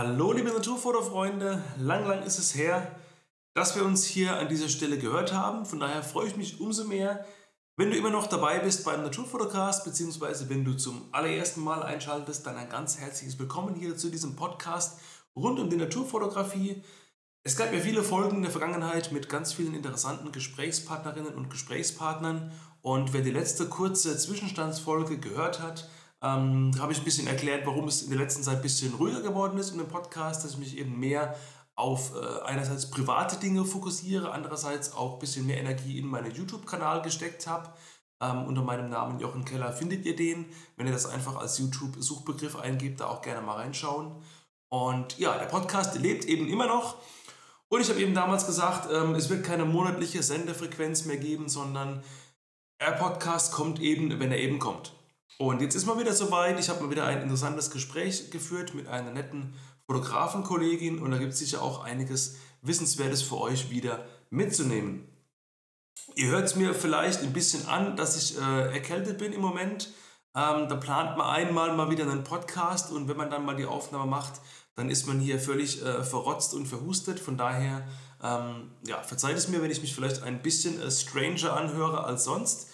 Hallo liebe Naturfotofreunde, lang, lang ist es her, dass wir uns hier an dieser Stelle gehört haben. Von daher freue ich mich umso mehr, wenn du immer noch dabei bist beim Naturfotocast, beziehungsweise wenn du zum allerersten Mal einschaltest, dann ein ganz herzliches Willkommen hier zu diesem Podcast rund um die Naturfotografie. Es gab ja viele Folgen in der Vergangenheit mit ganz vielen interessanten Gesprächspartnerinnen und Gesprächspartnern. Und wer die letzte kurze Zwischenstandsfolge gehört hat, ähm, habe ich ein bisschen erklärt, warum es in der letzten Zeit ein bisschen ruhiger geworden ist in dem Podcast, dass ich mich eben mehr auf äh, einerseits private Dinge fokussiere, andererseits auch ein bisschen mehr Energie in meinen YouTube-Kanal gesteckt habe. Ähm, unter meinem Namen Jochen Keller findet ihr den. Wenn ihr das einfach als YouTube-Suchbegriff eingebt, da auch gerne mal reinschauen. Und ja, der Podcast lebt eben immer noch. Und ich habe eben damals gesagt, ähm, es wird keine monatliche Sendefrequenz mehr geben, sondern der Podcast kommt eben, wenn er eben kommt. Und jetzt ist mal wieder soweit. Ich habe mal wieder ein interessantes Gespräch geführt mit einer netten Fotografenkollegin und da gibt es sicher auch einiges Wissenswertes für euch wieder mitzunehmen. Ihr hört es mir vielleicht ein bisschen an, dass ich äh, erkältet bin im Moment. Ähm, da plant man einmal mal wieder einen Podcast und wenn man dann mal die Aufnahme macht, dann ist man hier völlig äh, verrotzt und verhustet. Von daher, ähm, ja, verzeiht es mir, wenn ich mich vielleicht ein bisschen äh, stranger anhöre als sonst.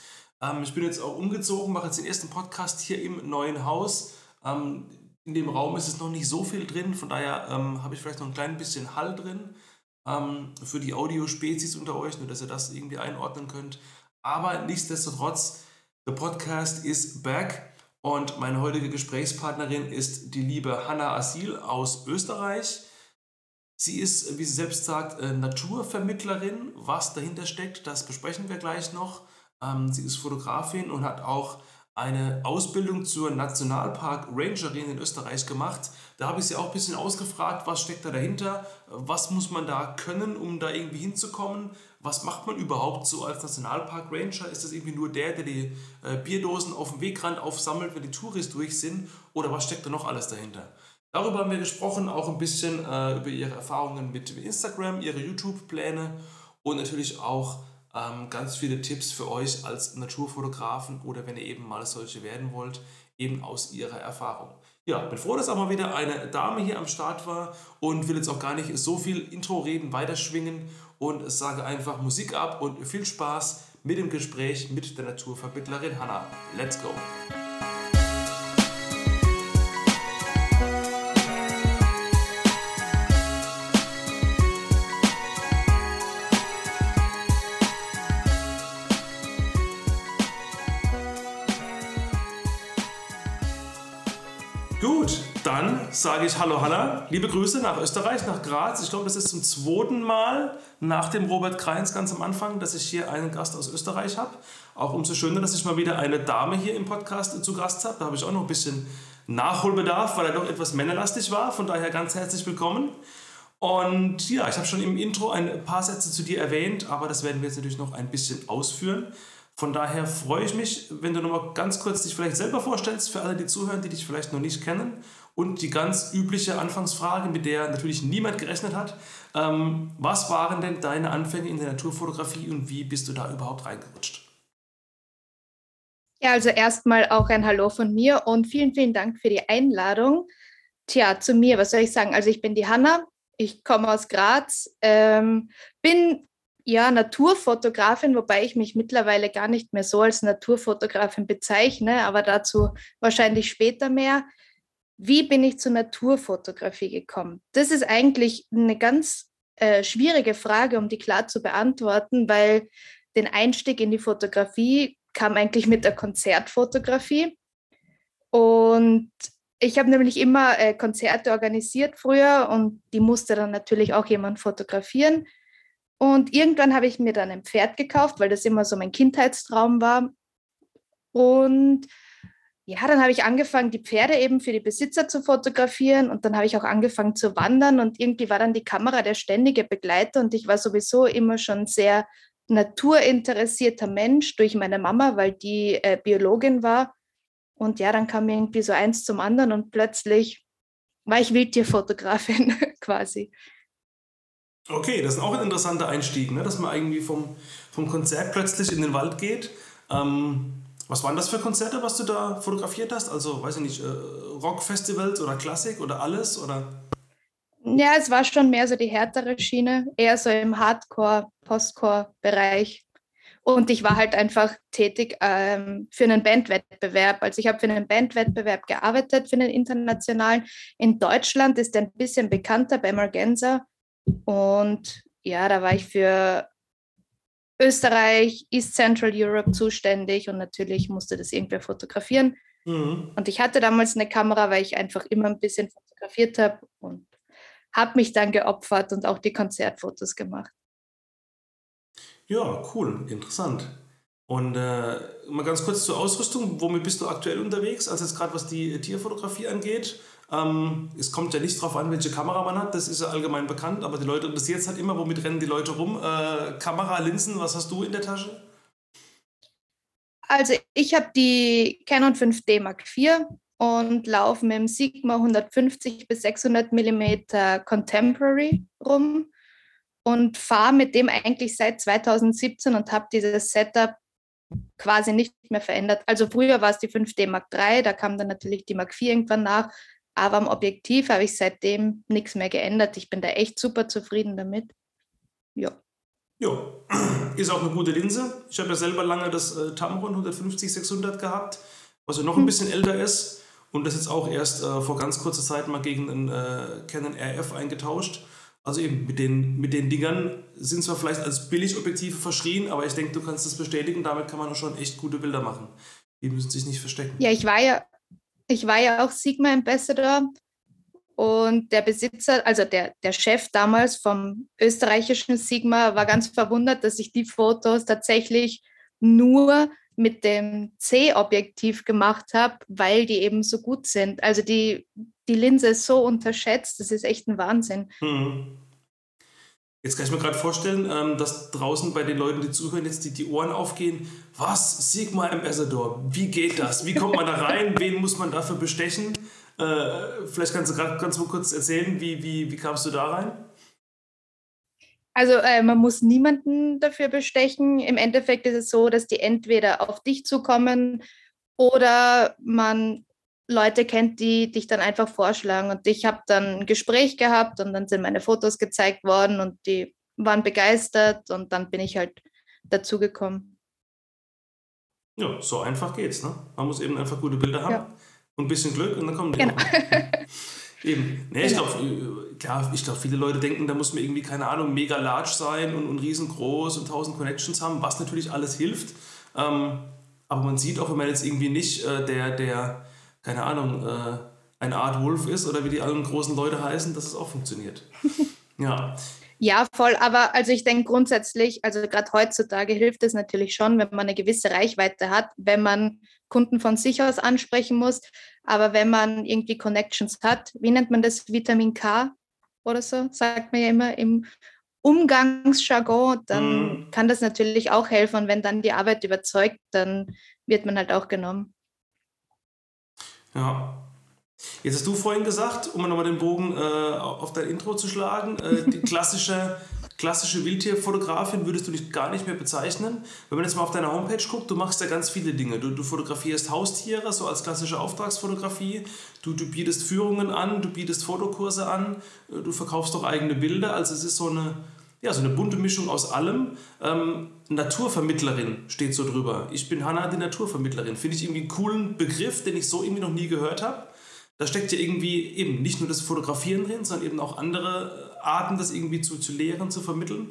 Ähm, ich bin jetzt auch umgezogen, mache jetzt den ersten Podcast hier im neuen Haus. Ähm, in dem Raum ist es noch nicht so viel drin, von daher ähm, habe ich vielleicht noch ein klein bisschen Hall drin ähm, für die Audiospezies unter euch, nur dass ihr das irgendwie einordnen könnt. Aber nichtsdestotrotz, der Podcast ist back und meine heutige Gesprächspartnerin ist die liebe Hanna Asil aus Österreich. Sie ist, wie sie selbst sagt, äh, Naturvermittlerin. Was dahinter steckt, das besprechen wir gleich noch. Ähm, sie ist Fotografin und hat auch eine Ausbildung zur Nationalpark Rangerin in Österreich gemacht. Da habe ich sie auch ein bisschen ausgefragt, was steckt da dahinter, was muss man da können, um da irgendwie hinzukommen, was macht man überhaupt so als Nationalpark Ranger? Ist das irgendwie nur der, der die äh, Bierdosen auf dem Wegrand aufsammelt, wenn die Touris durch sind oder was steckt da noch alles dahinter? Darüber haben wir gesprochen, auch ein bisschen äh, über ihre Erfahrungen mit Instagram, ihre YouTube-Pläne und natürlich auch ähm, ganz viele Tipps für euch als Naturfotografen oder wenn ihr eben mal solche werden wollt, eben aus ihrer Erfahrung. Ja, bin froh, dass auch mal wieder eine Dame hier am Start war und will jetzt auch gar nicht so viel Intro-Reden weiterschwingen und sage einfach Musik ab und viel Spaß mit dem Gespräch mit der Naturvermittlerin Hanna. Let's go! Sage ich Hallo Hanna, liebe Grüße nach Österreich, nach Graz. Ich glaube, das ist zum zweiten Mal nach dem Robert Kreins ganz am Anfang, dass ich hier einen Gast aus Österreich habe. Auch umso schöner, dass ich mal wieder eine Dame hier im Podcast zu Gast habe. Da habe ich auch noch ein bisschen Nachholbedarf, weil er doch etwas männerlastig war. Von daher ganz herzlich willkommen. Und ja, ich habe schon im Intro ein paar Sätze zu dir erwähnt, aber das werden wir jetzt natürlich noch ein bisschen ausführen. Von daher freue ich mich, wenn du noch mal ganz kurz dich vielleicht selber vorstellst, für alle, die zuhören, die dich vielleicht noch nicht kennen und die ganz übliche Anfangsfrage, mit der natürlich niemand gerechnet hat. Ähm, was waren denn deine Anfänge in der Naturfotografie und wie bist du da überhaupt reingerutscht? Ja, also erstmal auch ein Hallo von mir und vielen, vielen Dank für die Einladung. Tja, zu mir, was soll ich sagen? Also ich bin die Hanna, ich komme aus Graz, ähm, bin ja Naturfotografin, wobei ich mich mittlerweile gar nicht mehr so als Naturfotografin bezeichne, aber dazu wahrscheinlich später mehr wie bin ich zur Naturfotografie gekommen? Das ist eigentlich eine ganz äh, schwierige Frage, um die klar zu beantworten, weil den Einstieg in die Fotografie kam eigentlich mit der Konzertfotografie. Und ich habe nämlich immer äh, Konzerte organisiert früher und die musste dann natürlich auch jemand fotografieren. Und irgendwann habe ich mir dann ein Pferd gekauft, weil das immer so mein Kindheitstraum war. Und ja, dann habe ich angefangen, die Pferde eben für die Besitzer zu fotografieren und dann habe ich auch angefangen zu wandern und irgendwie war dann die Kamera der ständige Begleiter und ich war sowieso immer schon sehr naturinteressierter Mensch durch meine Mama, weil die äh, Biologin war. Und ja, dann kam irgendwie so eins zum anderen und plötzlich war ich Wildtierfotografin quasi. Okay, das ist auch ein interessanter Einstieg, ne? dass man irgendwie vom, vom Konzert plötzlich in den Wald geht. Ähm was waren das für Konzerte, was du da fotografiert hast? Also, weiß ich nicht, äh, Rockfestivals oder Klassik oder alles? Oder? Ja, es war schon mehr so die härtere Schiene, eher so im Hardcore, Postcore-Bereich. Und ich war halt einfach tätig ähm, für einen Bandwettbewerb. Also ich habe für einen Bandwettbewerb gearbeitet, für einen internationalen. In Deutschland ist der ein bisschen bekannter bei Morgenza. Und ja, da war ich für Österreich, East Central Europe zuständig und natürlich musste das irgendwer fotografieren. Mhm. Und ich hatte damals eine Kamera, weil ich einfach immer ein bisschen fotografiert habe und habe mich dann geopfert und auch die Konzertfotos gemacht. Ja, cool, interessant. Und äh, mal ganz kurz zur Ausrüstung. Womit bist du aktuell unterwegs? Also jetzt gerade was die Tierfotografie angeht. Ähm, es kommt ja nicht darauf an, welche Kamera man hat, das ist ja allgemein bekannt, aber die Leute interessiert es halt immer, womit rennen die Leute rum? Äh, Kamera, Linsen, was hast du in der Tasche? Also ich habe die Canon 5D Mark IV und laufe mit dem Sigma 150 bis 600 mm Contemporary rum und fahre mit dem eigentlich seit 2017 und habe dieses Setup quasi nicht mehr verändert. Also früher war es die 5D Mark III, da kam dann natürlich die Mark IV irgendwann nach, aber am Objektiv habe ich seitdem nichts mehr geändert. Ich bin da echt super zufrieden damit. Ja. Ja, ist auch eine gute Linse. Ich habe ja selber lange das äh, Tamron 150-600 gehabt, was ja noch ein hm. bisschen älter ist und das jetzt auch erst äh, vor ganz kurzer Zeit mal gegen einen äh, Canon RF eingetauscht. Also eben mit den, mit den Dingern sind zwar vielleicht als Billigobjektive verschrien, aber ich denke, du kannst das bestätigen. Damit kann man schon echt gute Bilder machen. Die müssen sich nicht verstecken. Ja, ich war ja, ich war ja auch Sigma Ambassador und der Besitzer, also der, der Chef damals vom österreichischen Sigma, war ganz verwundert, dass ich die Fotos tatsächlich nur mit dem C-Objektiv gemacht habe, weil die eben so gut sind. Also die, die Linse ist so unterschätzt, das ist echt ein Wahnsinn. Hm. Jetzt kann ich mir gerade vorstellen, ähm, dass draußen bei den Leuten, die zuhören, jetzt die, die Ohren aufgehen. Was? Sigma Ambassador, wie geht das? Wie kommt man da rein? Wen muss man dafür bestechen? Äh, vielleicht kannst du gerade ganz mal kurz erzählen, wie, wie, wie kamst du da rein? Also äh, man muss niemanden dafür bestechen. Im Endeffekt ist es so, dass die entweder auf dich zukommen oder man Leute kennt, die dich dann einfach vorschlagen. Und ich habe dann ein Gespräch gehabt und dann sind meine Fotos gezeigt worden und die waren begeistert und dann bin ich halt dazugekommen. Ja, so einfach geht's. Ne? Man muss eben einfach gute Bilder haben ja. und ein bisschen Glück und dann kommen die genau. Eben. Nee, ich glaube, äh, klar, ich glaube, viele Leute denken, da muss man irgendwie, keine Ahnung, mega large sein und, und riesengroß und tausend Connections haben, was natürlich alles hilft. Ähm, aber man sieht auch, wenn man jetzt irgendwie nicht äh, der, der, keine Ahnung, äh, eine Art Wolf ist oder wie die allen großen Leute heißen, dass es auch funktioniert. ja. Ja, voll. Aber also ich denke grundsätzlich, also gerade heutzutage hilft es natürlich schon, wenn man eine gewisse Reichweite hat, wenn man Kunden von sich aus ansprechen muss. Aber wenn man irgendwie Connections hat, wie nennt man das? Vitamin K oder so, sagt man ja immer im Umgangsjargon, dann mhm. kann das natürlich auch helfen. Und wenn dann die Arbeit überzeugt, dann wird man halt auch genommen. Ja. Jetzt hast du vorhin gesagt, um nochmal den Bogen äh, auf dein Intro zu schlagen, äh, die klassische klassische Wildtierfotografin würdest du dich gar nicht mehr bezeichnen. Wenn man jetzt mal auf deiner Homepage guckt, du machst ja ganz viele Dinge. Du, du fotografierst Haustiere, so als klassische Auftragsfotografie. Du, du bietest Führungen an, du bietest Fotokurse an, äh, du verkaufst auch eigene Bilder. Also es ist so eine, ja, so eine bunte Mischung aus allem. Ähm, Naturvermittlerin steht so drüber. Ich bin Hanna, die Naturvermittlerin. Finde ich irgendwie einen coolen Begriff, den ich so irgendwie noch nie gehört habe. Da steckt ja irgendwie eben nicht nur das Fotografieren drin, sondern eben auch andere Arten, das irgendwie zu, zu lehren, zu vermitteln.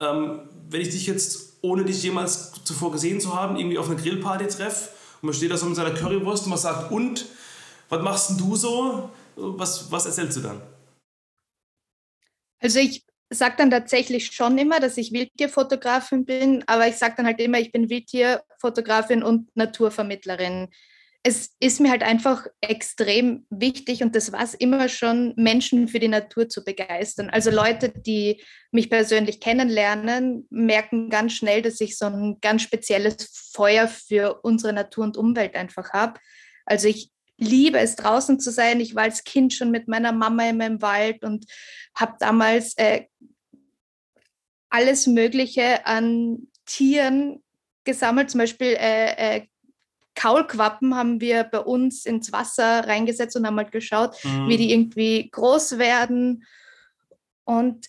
Ähm, wenn ich dich jetzt, ohne dich jemals zuvor gesehen zu haben, irgendwie auf einer Grillparty treffe und man steht da so mit seiner Currywurst und man sagt, und, was machst denn du so? Was, was erzählst du dann? Also ich sage dann tatsächlich schon immer, dass ich Wildtierfotografin bin, aber ich sage dann halt immer, ich bin Wildtierfotografin und Naturvermittlerin es ist mir halt einfach extrem wichtig und das war es immer schon, Menschen für die Natur zu begeistern. Also Leute, die mich persönlich kennenlernen, merken ganz schnell, dass ich so ein ganz spezielles Feuer für unsere Natur und Umwelt einfach habe. Also ich liebe es draußen zu sein. Ich war als Kind schon mit meiner Mama in meinem Wald und habe damals äh, alles Mögliche an Tieren gesammelt, zum Beispiel äh, äh, Kaulquappen haben wir bei uns ins Wasser reingesetzt und haben halt geschaut, mhm. wie die irgendwie groß werden. Und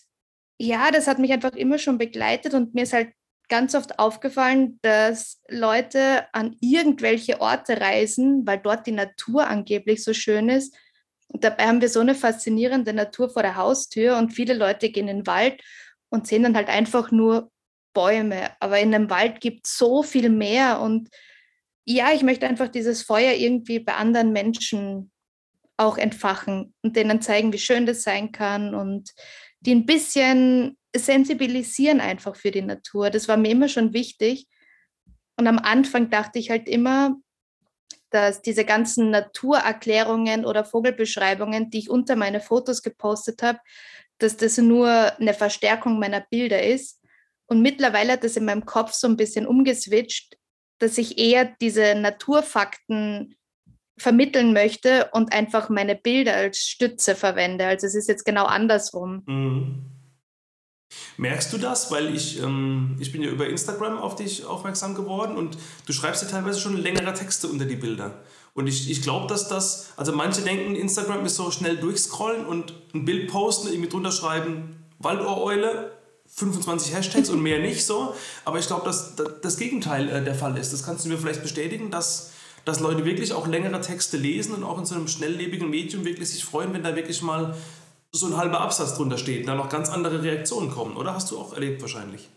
ja, das hat mich einfach immer schon begleitet und mir ist halt ganz oft aufgefallen, dass Leute an irgendwelche Orte reisen, weil dort die Natur angeblich so schön ist. Und dabei haben wir so eine faszinierende Natur vor der Haustür und viele Leute gehen in den Wald und sehen dann halt einfach nur Bäume. Aber in einem Wald gibt es so viel mehr und ja, ich möchte einfach dieses Feuer irgendwie bei anderen Menschen auch entfachen und denen zeigen, wie schön das sein kann und die ein bisschen sensibilisieren einfach für die Natur. Das war mir immer schon wichtig. Und am Anfang dachte ich halt immer, dass diese ganzen Naturerklärungen oder Vogelbeschreibungen, die ich unter meine Fotos gepostet habe, dass das nur eine Verstärkung meiner Bilder ist. Und mittlerweile hat das in meinem Kopf so ein bisschen umgeswitcht, dass ich eher diese Naturfakten vermitteln möchte und einfach meine Bilder als Stütze verwende. Also es ist jetzt genau andersrum. Mhm. Merkst du das? Weil ich, ähm, ich bin ja über Instagram auf dich aufmerksam geworden und du schreibst ja teilweise schon längere Texte unter die Bilder. Und ich, ich glaube, dass das, also manche denken, Instagram ist so schnell durchscrollen und ein Bild posten, irgendwie drunter schreiben, Waldohreule, 25 Hashtags und mehr nicht so. Aber ich glaube, dass das Gegenteil äh, der Fall ist. Das kannst du mir vielleicht bestätigen, dass dass Leute wirklich auch längere Texte lesen und auch in so einem schnelllebigen Medium wirklich sich freuen, wenn da wirklich mal so ein halber Absatz drunter steht da noch ganz andere Reaktionen kommen, oder? Hast du auch erlebt wahrscheinlich?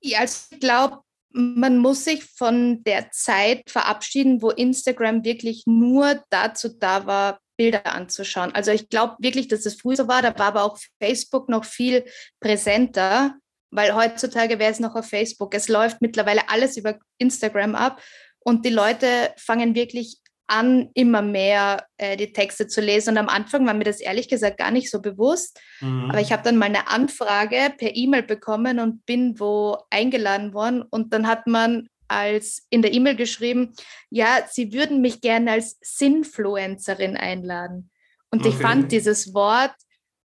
Ja, also ich glaube, man muss sich von der Zeit verabschieden, wo Instagram wirklich nur dazu da war, Bilder anzuschauen. Also ich glaube wirklich, dass es früher so war, da war aber auch Facebook noch viel präsenter, weil heutzutage wäre es noch auf Facebook. Es läuft mittlerweile alles über Instagram ab und die Leute fangen wirklich an, immer mehr äh, die Texte zu lesen. Und am Anfang war mir das ehrlich gesagt gar nicht so bewusst. Mhm. Aber ich habe dann mal eine Anfrage per E-Mail bekommen und bin wo eingeladen worden. Und dann hat man als in der E-Mail geschrieben, ja, sie würden mich gerne als Sinfluencerin einladen. Und okay. ich fand dieses Wort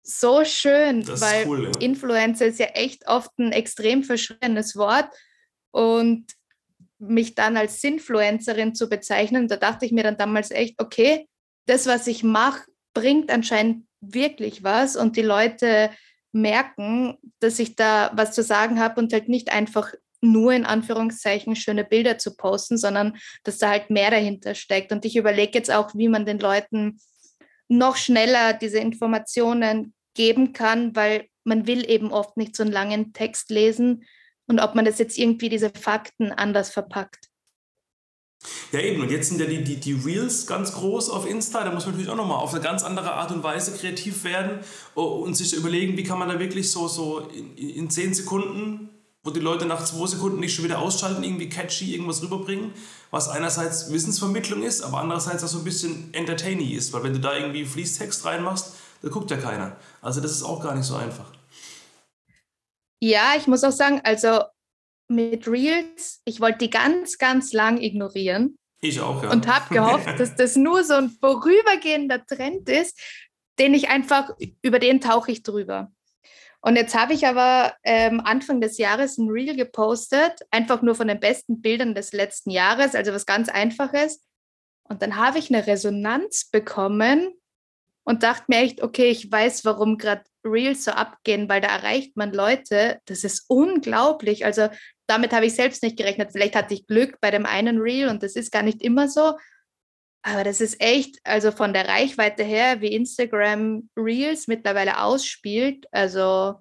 so schön, das weil cool, ja. Influencer ist ja echt oft ein extrem verschriebenes Wort. Und mich dann als Sinfluencerin zu bezeichnen, da dachte ich mir dann damals echt, okay, das, was ich mache, bringt anscheinend wirklich was. Und die Leute merken, dass ich da was zu sagen habe und halt nicht einfach nur in Anführungszeichen schöne Bilder zu posten, sondern dass da halt mehr dahinter steckt. Und ich überlege jetzt auch, wie man den Leuten noch schneller diese Informationen geben kann, weil man will eben oft nicht so einen langen Text lesen, und ob man das jetzt irgendwie diese Fakten anders verpackt. Ja, eben. Und jetzt sind ja die, die, die Reels ganz groß auf Insta. Da muss man natürlich auch nochmal auf eine ganz andere Art und Weise kreativ werden und sich überlegen, wie kann man da wirklich so, so in, in 10 Sekunden, wo die Leute nach 2 Sekunden nicht schon wieder ausschalten, irgendwie catchy irgendwas rüberbringen, was einerseits Wissensvermittlung ist, aber andererseits auch so ein bisschen entertaining ist. Weil wenn du da irgendwie Fließtext reinmachst, da guckt ja keiner. Also das ist auch gar nicht so einfach. Ja, ich muss auch sagen, also mit Reels, ich wollte die ganz, ganz lang ignorieren. Ich auch, ja. Und habe gehofft, dass das nur so ein vorübergehender Trend ist, den ich einfach, über den tauche ich drüber. Und jetzt habe ich aber ähm, Anfang des Jahres ein Reel gepostet, einfach nur von den besten Bildern des letzten Jahres, also was ganz Einfaches. Und dann habe ich eine Resonanz bekommen und dachte mir echt, okay, ich weiß, warum gerade Reels so abgehen, weil da erreicht man Leute, das ist unglaublich. Also damit habe ich selbst nicht gerechnet. Vielleicht hatte ich Glück bei dem einen Reel und das ist gar nicht immer so. Aber das ist echt, also von der Reichweite her, wie Instagram Reels mittlerweile ausspielt, also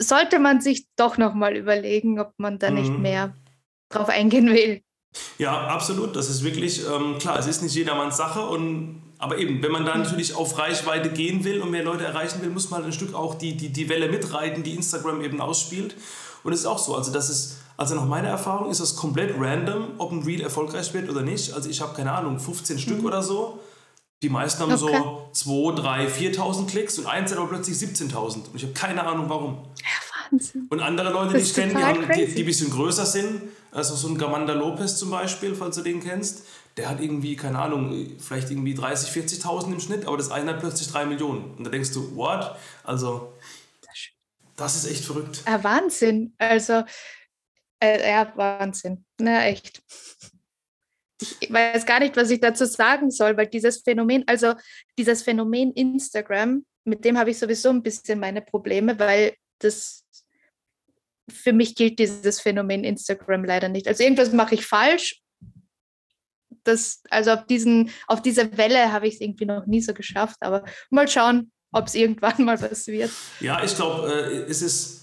sollte man sich doch nochmal überlegen, ob man da mhm. nicht mehr drauf eingehen will. Ja, absolut. Das ist wirklich, ähm, klar, es ist nicht jedermanns Sache und aber eben, wenn man da natürlich auf Reichweite gehen will und mehr Leute erreichen will, muss man halt ein Stück auch die, die, die Welle mitreiten, die Instagram eben ausspielt. Und es ist auch so, also das ist, also nach meiner Erfahrung ist das komplett random, ob ein Reel erfolgreich wird oder nicht. Also ich habe keine Ahnung, 15 mhm. Stück oder so. Die meisten haben okay. so 2, 3, 4.000 Klicks und eins hat aber plötzlich 17.000. Und ich habe keine Ahnung warum. Ja, Wahnsinn. Und andere Leute, die ich kenne, die, die, die ein bisschen größer sind, also so ein Gamanda Lopez zum Beispiel, falls du den kennst, der hat irgendwie, keine Ahnung, vielleicht irgendwie 30, 40.000 im Schnitt, aber das eine hat plötzlich 3 Millionen. Und da denkst du, what? Also, das ist echt verrückt. Ja, Wahnsinn. Also, äh, ja, Wahnsinn. Na, echt. Ich weiß gar nicht, was ich dazu sagen soll, weil dieses Phänomen, also dieses Phänomen Instagram mit dem habe ich sowieso ein bisschen meine Probleme, weil das für mich gilt dieses Phänomen Instagram leider nicht. Also irgendwas mache ich falsch. Das, also auf, diesen, auf dieser Welle habe ich es irgendwie noch nie so geschafft, aber mal schauen, ob es irgendwann mal was wird. Ja, ich glaube, äh, es ist.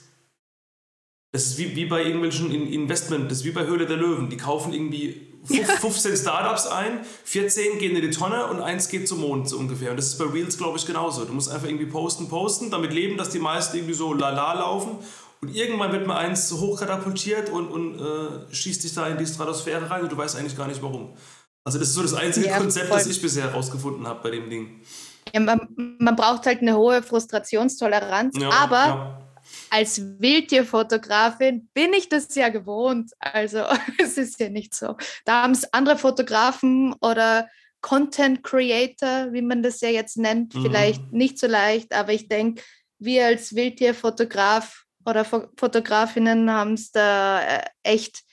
Es ist wie, wie bei irgendwelchen Investment, das ist wie bei Höhle der Löwen. Die kaufen irgendwie 15 Startups ein, 14 gehen in die Tonne und eins geht zum Mond so ungefähr. Und das ist bei Reels, glaube ich, genauso. Du musst einfach irgendwie posten, posten, damit leben, dass die meisten irgendwie so lala laufen. Und irgendwann wird mal eins hochkatapultiert und, und äh, schießt dich da in die Stratosphäre rein und du weißt eigentlich gar nicht warum. Also das ist so das einzige ja, Konzept, voll. das ich bisher herausgefunden habe bei dem Ding. Ja, man, man braucht halt eine hohe Frustrationstoleranz, ja, aber ja. als Wildtierfotografin bin ich das ja gewohnt. Also es ist ja nicht so. Da haben es andere Fotografen oder Content Creator, wie man das ja jetzt nennt, mhm. vielleicht nicht so leicht, aber ich denke, wir als Wildtierfotograf oder Fotografinnen haben es da äh, echt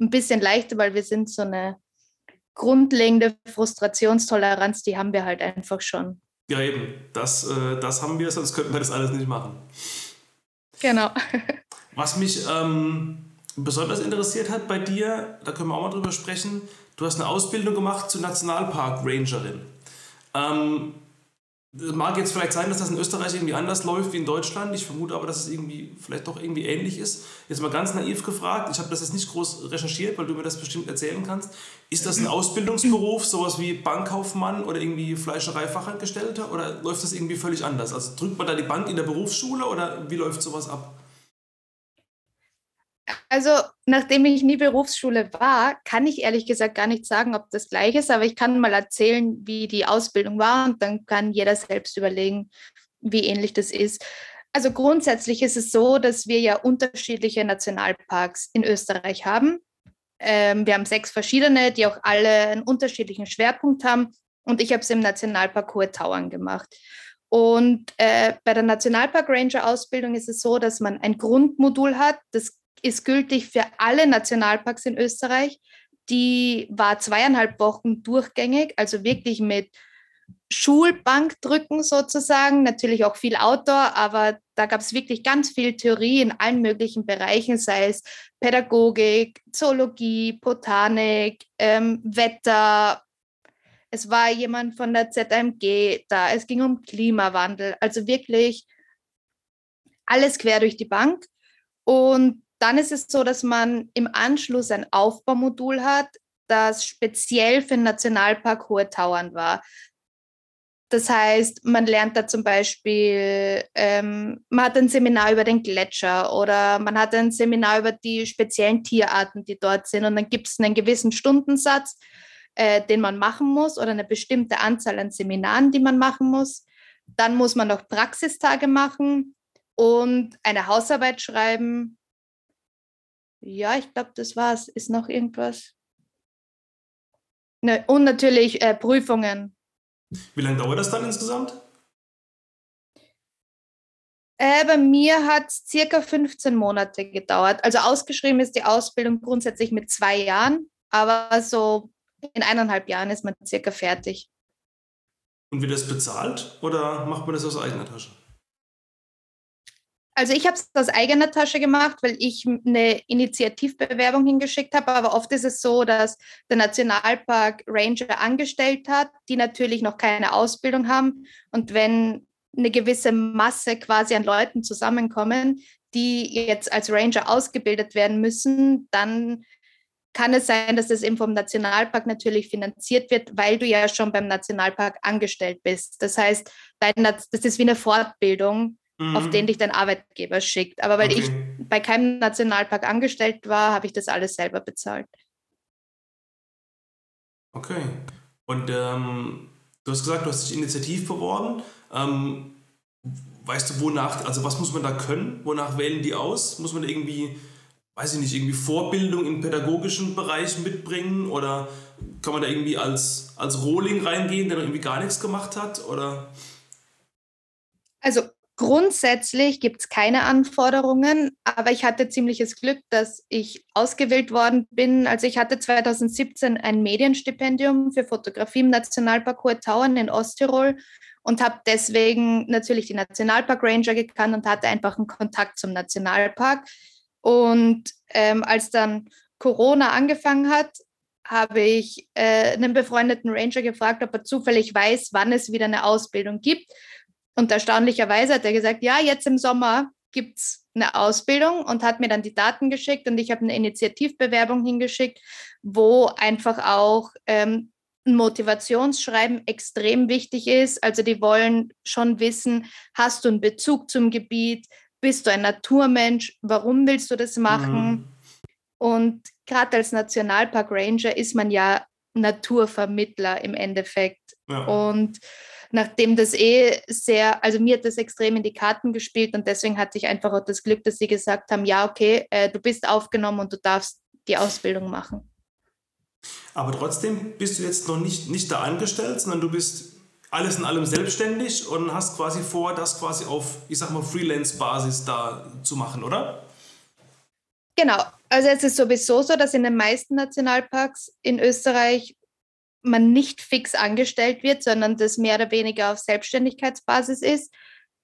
ein bisschen leichter, weil wir sind so eine grundlegende Frustrationstoleranz, die haben wir halt einfach schon. Ja, eben. Das, äh, das haben wir, sonst könnten wir das alles nicht machen. Genau. Was mich ähm, besonders interessiert hat bei dir, da können wir auch mal drüber sprechen, du hast eine Ausbildung gemacht zur Nationalpark-Rangerin. Ähm, Mag jetzt vielleicht sein, dass das in Österreich irgendwie anders läuft wie in Deutschland. Ich vermute aber, dass es irgendwie vielleicht doch irgendwie ähnlich ist. Jetzt mal ganz naiv gefragt, ich habe das jetzt nicht groß recherchiert, weil du mir das bestimmt erzählen kannst. Ist das ein Ausbildungsberuf, sowas wie Bankkaufmann oder irgendwie Fleischereifachangestellter oder läuft das irgendwie völlig anders? Also drückt man da die Bank in der Berufsschule oder wie läuft sowas ab? Also, nachdem ich nie Berufsschule war, kann ich ehrlich gesagt gar nicht sagen, ob das gleich ist, aber ich kann mal erzählen, wie die Ausbildung war und dann kann jeder selbst überlegen, wie ähnlich das ist. Also grundsätzlich ist es so, dass wir ja unterschiedliche Nationalparks in Österreich haben. Ähm, wir haben sechs verschiedene, die auch alle einen unterschiedlichen Schwerpunkt haben. Und ich habe es im Nationalpark Hohe Tauern gemacht. Und äh, bei der Nationalpark Ranger Ausbildung ist es so, dass man ein Grundmodul hat, das ist gültig für alle Nationalparks in Österreich. Die war zweieinhalb Wochen durchgängig, also wirklich mit Schulbankdrücken sozusagen, natürlich auch viel Outdoor, aber da gab es wirklich ganz viel Theorie in allen möglichen Bereichen, sei es Pädagogik, Zoologie, Botanik, ähm, Wetter. Es war jemand von der ZMG da, es ging um Klimawandel, also wirklich alles quer durch die Bank. Und dann ist es so, dass man im Anschluss ein Aufbaumodul hat, das speziell für den Nationalpark Hohe Tauern war. Das heißt, man lernt da zum Beispiel, ähm, man hat ein Seminar über den Gletscher oder man hat ein Seminar über die speziellen Tierarten, die dort sind. Und dann gibt es einen gewissen Stundensatz, äh, den man machen muss oder eine bestimmte Anzahl an Seminaren, die man machen muss. Dann muss man noch Praxistage machen und eine Hausarbeit schreiben ja, ich glaube, das war's. Ist noch irgendwas? Ne, und natürlich äh, Prüfungen. Wie lange dauert das dann insgesamt? Äh, bei mir hat es circa 15 Monate gedauert. Also ausgeschrieben ist die Ausbildung grundsätzlich mit zwei Jahren, aber so in eineinhalb Jahren ist man circa fertig. Und wird das bezahlt oder macht man das aus eigener Tasche? Also ich habe es aus eigener Tasche gemacht, weil ich eine Initiativbewerbung hingeschickt habe. Aber oft ist es so, dass der Nationalpark Ranger angestellt hat, die natürlich noch keine Ausbildung haben. Und wenn eine gewisse Masse quasi an Leuten zusammenkommen, die jetzt als Ranger ausgebildet werden müssen, dann kann es sein, dass das eben vom Nationalpark natürlich finanziert wird, weil du ja schon beim Nationalpark angestellt bist. Das heißt, das ist wie eine Fortbildung mhm. auf den dich dein Arbeitgeber schickt. Aber weil okay. ich bei keinem Nationalpark angestellt war, habe ich das alles selber bezahlt. Okay. Und ähm, du hast gesagt, du hast dich initiativ beworben. Ähm, weißt du, wonach, also was muss man da können? Wonach wählen die aus? Muss man irgendwie, weiß ich nicht, irgendwie Vorbildung im pädagogischen Bereich mitbringen? Oder kann man da irgendwie als, als Rohling reingehen, der noch irgendwie gar nichts gemacht hat? Oder? Also Grundsätzlich gibt es keine Anforderungen, aber ich hatte ziemliches Glück, dass ich ausgewählt worden bin. Also ich hatte 2017 ein Medienstipendium für Fotografie im Nationalpark Hohe Tauern in Osttirol und habe deswegen natürlich die Nationalpark Ranger gekannt und hatte einfach einen Kontakt zum Nationalpark. Und ähm, als dann Corona angefangen hat, habe ich äh, einen befreundeten Ranger gefragt, ob er zufällig weiß, wann es wieder eine Ausbildung gibt. Und erstaunlicherweise hat er gesagt, ja, jetzt im Sommer gibt es eine Ausbildung und hat mir dann die Daten geschickt und ich habe eine Initiativbewerbung hingeschickt, wo einfach auch ähm, ein Motivationsschreiben extrem wichtig ist. Also die wollen schon wissen, hast du einen Bezug zum Gebiet, bist du ein Naturmensch, warum willst du das machen? Mhm. Und gerade als Nationalpark Ranger ist man ja Naturvermittler im Endeffekt. Ja. Und nachdem das eh sehr, also mir hat das extrem in die Karten gespielt und deswegen hatte ich einfach auch das Glück, dass sie gesagt haben, ja, okay, äh, du bist aufgenommen und du darfst die Ausbildung machen. Aber trotzdem bist du jetzt noch nicht, nicht da angestellt, sondern du bist alles in allem selbstständig und hast quasi vor, das quasi auf, ich sag mal, Freelance-Basis da zu machen, oder? Genau. Also es ist sowieso so, dass in den meisten Nationalparks in Österreich man nicht fix angestellt wird, sondern das mehr oder weniger auf Selbstständigkeitsbasis ist.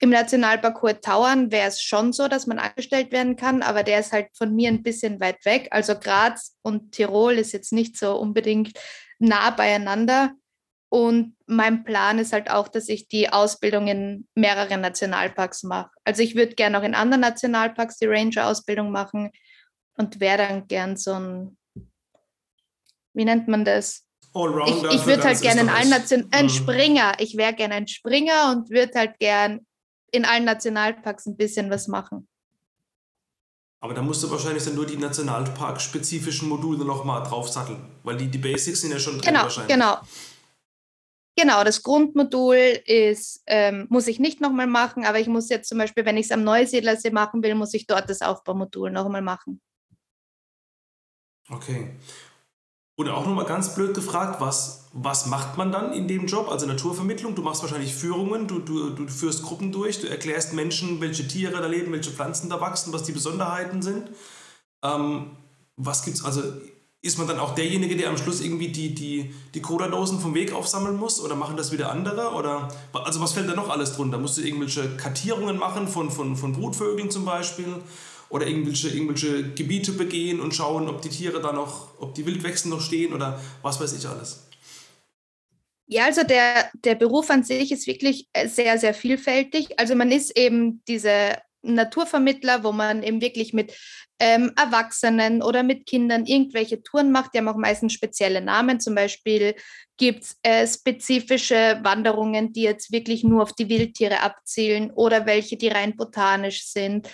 Im Nationalpark Hohe Tauern wäre es schon so, dass man angestellt werden kann, aber der ist halt von mir ein bisschen weit weg. Also Graz und Tirol ist jetzt nicht so unbedingt nah beieinander. Und mein Plan ist halt auch, dass ich die Ausbildung in mehreren Nationalparks mache. Also ich würde gerne auch in anderen Nationalparks die Ranger-Ausbildung machen und wäre dann gern so ein, wie nennt man das? Allrounder. Ich, ich würde halt gerne in allen Nationen, ein mhm. Springer. Ich wäre gerne ein Springer und würde halt gern in allen Nationalparks ein bisschen was machen. Aber da musst du wahrscheinlich dann nur die Nationalpark-spezifischen Module nochmal draufsatteln, weil die, die Basics sind ja schon drin genau, wahrscheinlich. Genau, Genau, das Grundmodul ist, ähm, muss ich nicht nochmal machen, aber ich muss jetzt zum Beispiel, wenn ich es am Neusiedlersee machen will, muss ich dort das Aufbaumodul nochmal machen. Okay. Und auch nochmal ganz blöd gefragt, was, was macht man dann in dem Job? Also Naturvermittlung, du machst wahrscheinlich Führungen, du, du, du führst Gruppen durch, du erklärst Menschen, welche Tiere da leben, welche Pflanzen da wachsen, was die Besonderheiten sind. Ähm, was gibt's, also ist man dann auch derjenige, der am Schluss irgendwie die, die, die Cola-Dosen vom Weg aufsammeln muss oder machen das wieder andere? Oder, also was fällt da noch alles drunter? Musst du irgendwelche Kartierungen machen von, von, von Brutvögeln zum Beispiel? Oder irgendwelche, irgendwelche Gebiete begehen und schauen, ob die Tiere da noch, ob die Wildwechsel noch stehen oder was weiß ich alles. Ja, also der, der Beruf an sich ist wirklich äh, sehr, sehr vielfältig. Also man ist eben diese Naturvermittler, wo man eben wirklich mit ähm, Erwachsenen oder mit Kindern irgendwelche Touren macht. Die haben auch meistens spezielle Namen. Zum Beispiel gibt es äh, spezifische Wanderungen, die jetzt wirklich nur auf die Wildtiere abzielen oder welche, die rein botanisch sind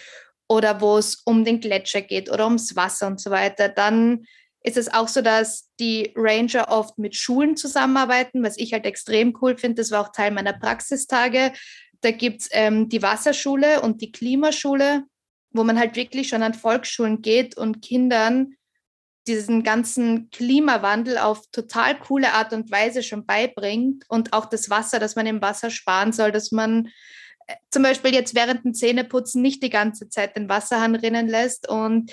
oder wo es um den Gletscher geht oder ums Wasser und so weiter, dann ist es auch so, dass die Ranger oft mit Schulen zusammenarbeiten, was ich halt extrem cool finde. Das war auch Teil meiner Praxistage. Da gibt es ähm, die Wasserschule und die Klimaschule, wo man halt wirklich schon an Volksschulen geht und Kindern diesen ganzen Klimawandel auf total coole Art und Weise schon beibringt und auch das Wasser, dass man im Wasser sparen soll, dass man zum Beispiel jetzt während dem Zähneputzen nicht die ganze Zeit den Wasserhahn rinnen lässt. Und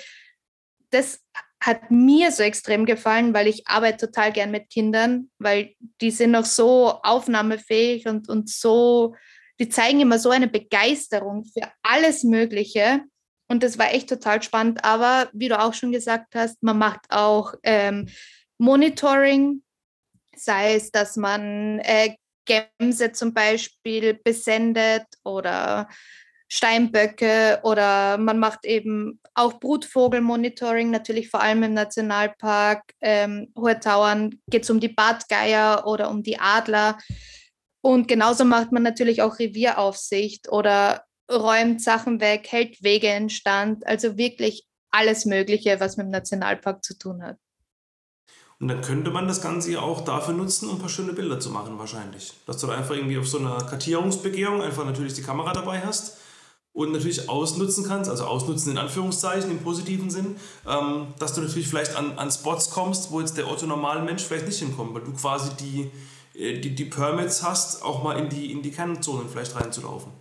das hat mir so extrem gefallen, weil ich arbeite total gern mit Kindern, weil die sind noch so aufnahmefähig und, und so, die zeigen immer so eine Begeisterung für alles Mögliche. Und das war echt total spannend. Aber wie du auch schon gesagt hast, man macht auch ähm, Monitoring, sei es, dass man äh, Gämse zum Beispiel besendet oder Steinböcke oder man macht eben auch Brutvogelmonitoring, natürlich vor allem im Nationalpark ähm, Hohe Tauern geht es um die Bartgeier oder um die Adler. Und genauso macht man natürlich auch Revieraufsicht oder räumt Sachen weg, hält Wege in Stand. Also wirklich alles Mögliche, was mit dem Nationalpark zu tun hat. Und dann könnte man das Ganze ja auch dafür nutzen, um ein paar schöne Bilder zu machen, wahrscheinlich. Dass du einfach irgendwie auf so einer Kartierungsbegehung einfach natürlich die Kamera dabei hast und natürlich ausnutzen kannst, also ausnutzen in Anführungszeichen im positiven Sinn, ähm, dass du natürlich vielleicht an, an Spots kommst, wo jetzt der Otto normale Mensch vielleicht nicht hinkommt, weil du quasi die, äh, die, die Permits hast, auch mal in die, in die Kernzonen vielleicht reinzulaufen.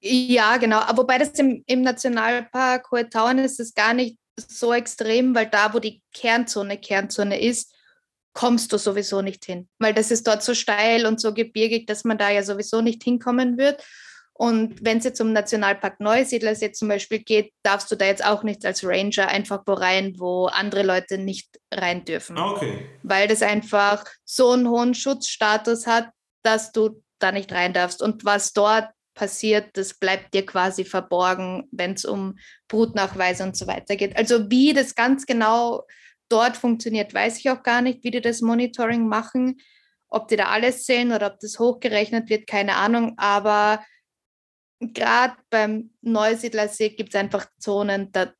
Ja, genau. Aber wobei das im, im Nationalpark Hohe Tauern ist es gar nicht so extrem, weil da, wo die Kernzone Kernzone ist, kommst du sowieso nicht hin, weil das ist dort so steil und so gebirgig, dass man da ja sowieso nicht hinkommen wird. Und wenn es jetzt um Nationalpark Neusiedlersee zum Beispiel geht, darfst du da jetzt auch nicht als Ranger einfach wo rein, wo andere Leute nicht rein dürfen. Ah, okay. Weil das einfach so einen hohen Schutzstatus hat, dass du da nicht rein darfst. Und was dort passiert, das bleibt dir quasi verborgen, wenn es um Brutnachweise und so weiter geht. Also wie das ganz genau dort funktioniert, weiß ich auch gar nicht, wie die das Monitoring machen, ob die da alles sehen oder ob das hochgerechnet wird, keine Ahnung. Aber gerade beim Neusiedlersee gibt es einfach Zonen, da,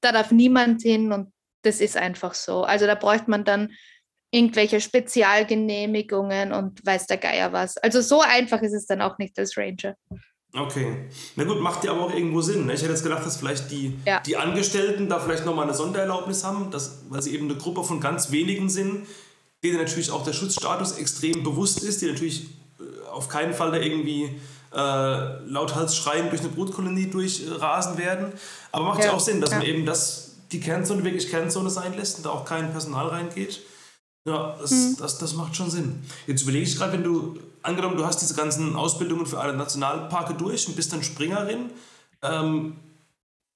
da darf niemand hin und das ist einfach so. Also da bräuchte man dann irgendwelche Spezialgenehmigungen und weiß der Geier was. Also so einfach ist es dann auch nicht als Ranger. Okay. Na gut, macht ja aber auch irgendwo Sinn. Ne? Ich hätte jetzt gedacht, dass vielleicht die, ja. die Angestellten da vielleicht nochmal eine Sondererlaubnis haben, dass, weil sie eben eine Gruppe von ganz wenigen sind, denen natürlich auch der Schutzstatus extrem bewusst ist, die natürlich äh, auf keinen Fall da irgendwie äh, lauthals schreien durch eine Brutkolonie durchrasen werden. Aber macht ja, ja auch Sinn, dass ja. man eben das, die Kernzone wirklich Kernzone sein lässt und da auch kein Personal reingeht. Ja, das, mhm. das, das macht schon Sinn. Jetzt überlege ich gerade, wenn du, angenommen, du hast diese ganzen Ausbildungen für alle Nationalparke durch und bist dann Springerin. Ähm,